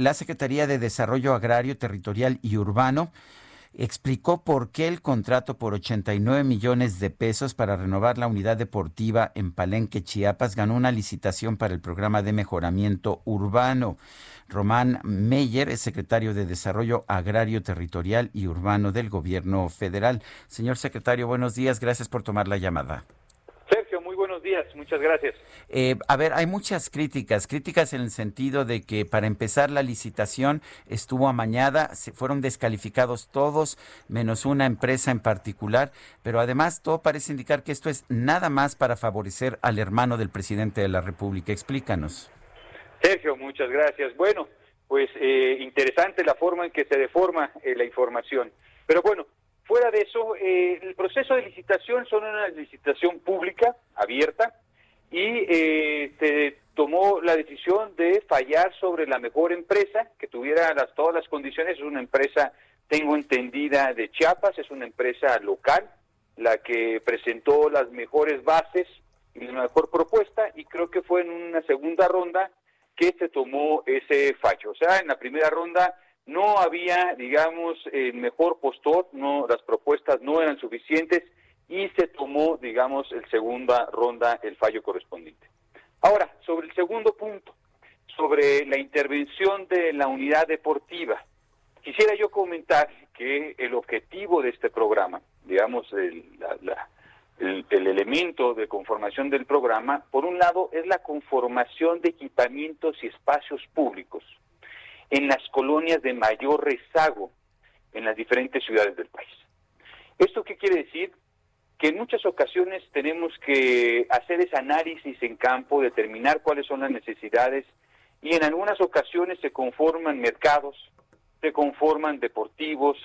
La Secretaría de Desarrollo Agrario, Territorial y Urbano explicó por qué el contrato por 89 millones de pesos para renovar la unidad deportiva en Palenque, Chiapas, ganó una licitación para el programa de mejoramiento urbano. Román Meyer es secretario de Desarrollo Agrario, Territorial y Urbano del Gobierno Federal. Señor secretario, buenos días. Gracias por tomar la llamada. Muy buenos días. Muchas gracias. Eh, a ver, hay muchas críticas, críticas en el sentido de que para empezar la licitación estuvo amañada, se fueron descalificados todos, menos una empresa en particular, pero además todo parece indicar que esto es nada más para favorecer al hermano del presidente de la República. Explícanos. Sergio, muchas gracias. Bueno, pues eh, interesante la forma en que se deforma eh, la información. Pero bueno, fuera de eso, eh, el proceso de licitación son una licitación pública, abierta, y se tomó la decisión de fallar sobre la mejor empresa, que tuviera las, todas las condiciones. Es una empresa, tengo entendida, de Chiapas, es una empresa local, la que presentó las mejores bases y la mejor propuesta, y creo que fue en una segunda ronda que se tomó ese fallo. O sea, en la primera ronda no había, digamos, el mejor postor, no, las propuestas no eran suficientes y se tomó, digamos, en segunda ronda el fallo correspondiente. Ahora, sobre el segundo punto, sobre la intervención de la unidad deportiva, quisiera yo comentar que el objetivo de este programa, digamos, el, elemento de conformación del programa, por un lado, es la conformación de equipamientos y espacios públicos en las colonias de mayor rezago en las diferentes ciudades del país. ¿Esto qué quiere decir? Que en muchas ocasiones tenemos que hacer ese análisis en campo, determinar cuáles son las necesidades y en algunas ocasiones se conforman mercados, se conforman deportivos,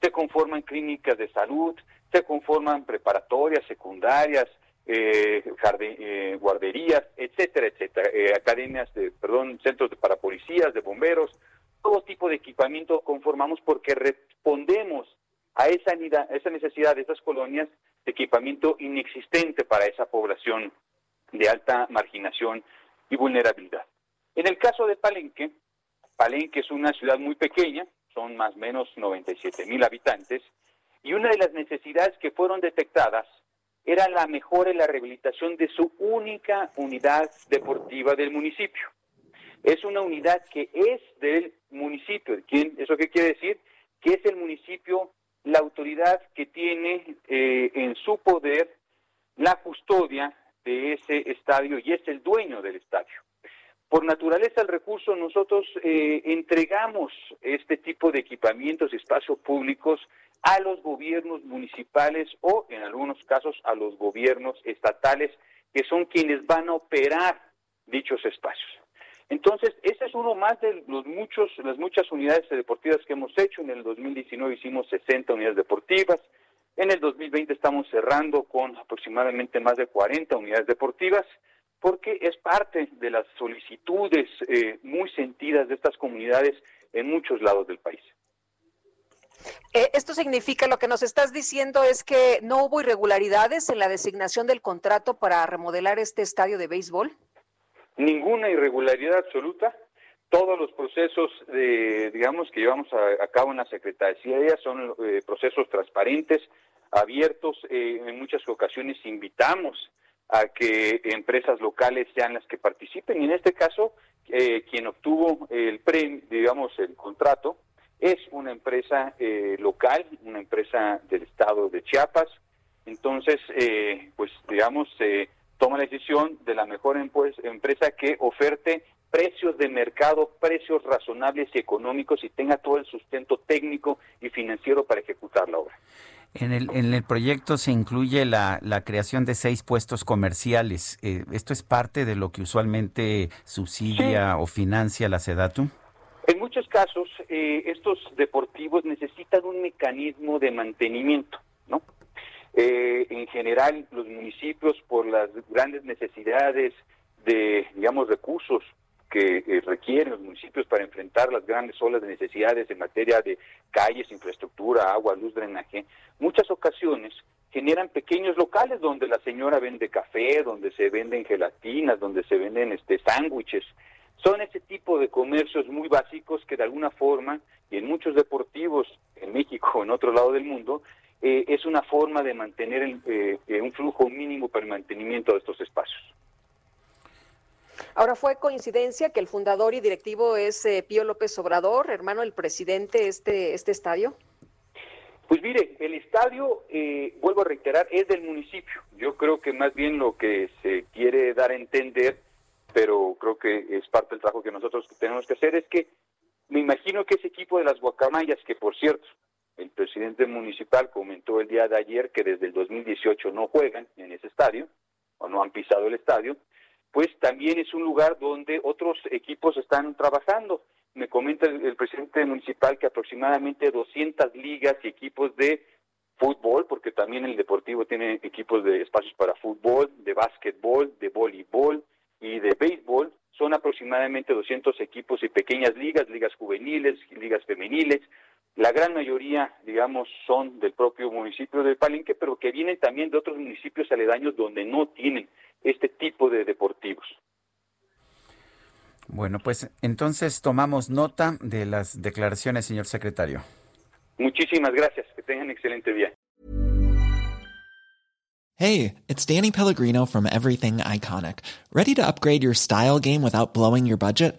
se conforman clínicas de salud, se conforman preparatorias, secundarias, eh, eh, guarderías, etcétera, etcétera, eh, academias de, perdón, centros de, para policías, de bomberos, todo tipo de equipamiento conformamos porque respondemos a esa, a esa necesidad de esas colonias de equipamiento inexistente para esa población de alta marginación y vulnerabilidad. En el caso de Palenque, Palenque es una ciudad muy pequeña, son más o menos 97 mil habitantes, y una de las necesidades que fueron detectadas era la mejora y la rehabilitación de su única unidad deportiva del municipio. Es una unidad que es del municipio. ¿Eso qué quiere decir? Que es el municipio la autoridad que tiene eh, en su poder la custodia de ese estadio y es el dueño del estadio. Por naturaleza del recurso, nosotros eh, entregamos este tipo de equipamientos, espacios públicos, a los gobiernos municipales o, en algunos casos, a los gobiernos estatales, que son quienes van a operar dichos espacios. Entonces, ese es uno más de los muchos, las muchas unidades deportivas que hemos hecho. En el 2019 hicimos 60 unidades deportivas. En el 2020 estamos cerrando con aproximadamente más de 40 unidades deportivas porque es parte de las solicitudes eh, muy sentidas de estas comunidades en muchos lados del país. Eh, esto significa, lo que nos estás diciendo es que no hubo irregularidades en la designación del contrato para remodelar este estadio de béisbol. Ninguna irregularidad absoluta. Todos los procesos, de, digamos, que llevamos a, cabo en la Secretaría son eh, procesos transparentes, abiertos. en muchas ocasiones invitamos a que empresas locales sean las que participen. Y en este caso, eh, quien obtuvo el premio, digamos, el contrato, es una empresa eh, local, una empresa del estado de Chiapas. Entonces, eh, pues, digamos, se toma la decisión de la mejor empresa que oferte precios de mercado, precios razonables y económicos y tenga todo el sustento técnico y financiero para ejecutar la obra. En el, en el proyecto se incluye la, la creación de seis puestos comerciales. Eh, ¿Esto es parte de lo que usualmente subsidia o financia la SEDATU? En muchos casos, eh, estos deportivos necesitan un mecanismo de mantenimiento, ¿no? Eh, en general, los municipios, por las grandes necesidades de, digamos, recursos que eh, requieren los municipios para enfrentar las grandes olas de necesidades en materia de calles, infraestructura, agua, luz, drenaje, muchas ocasiones generan pequeños locales donde la señora vende café, donde se venden gelatinas, donde se venden este sándwiches. Son ese tipo de comercios muy básicos que de alguna forma, y en muchos deportivos en México o en otro lado del mundo, eh, es una forma de mantener eh, un flujo mínimo para el mantenimiento de estos espacios. Ahora fue coincidencia que el fundador y directivo es eh, Pío López Obrador, hermano del presidente, este, este estadio. Pues mire, el estadio, eh, vuelvo a reiterar, es del municipio. Yo creo que más bien lo que se quiere dar a entender, pero creo que es parte del trabajo que nosotros tenemos que hacer, es que me imagino que ese equipo de las guacamayas, que por cierto, el presidente municipal comentó el día de ayer que desde el 2018 no juegan en ese estadio, o no han pisado el estadio, pues también es un lugar donde otros equipos están trabajando. Me comenta el, presidente municipal que aproximadamente 200 ligas y equipos de fútbol, porque también el deportivo tiene equipos de espacios para fútbol, de básquetbol, de voleibol y de béisbol. Son aproximadamente 200 equipos y pequeñas ligas, ligas juveniles, ligas femeniles. La gran mayoría, digamos, son del propio municipio de Palenque, pero que vienen también de otros municipios aledaños donde no tienen este tipo de deportivos. Bueno, pues entonces tomamos nota de las declaraciones, señor secretario. Muchísimas gracias. Que tengan excelente día. Hey, it's Danny Pellegrino from Everything Iconic. ¿Ready to upgrade your style game without blowing your budget?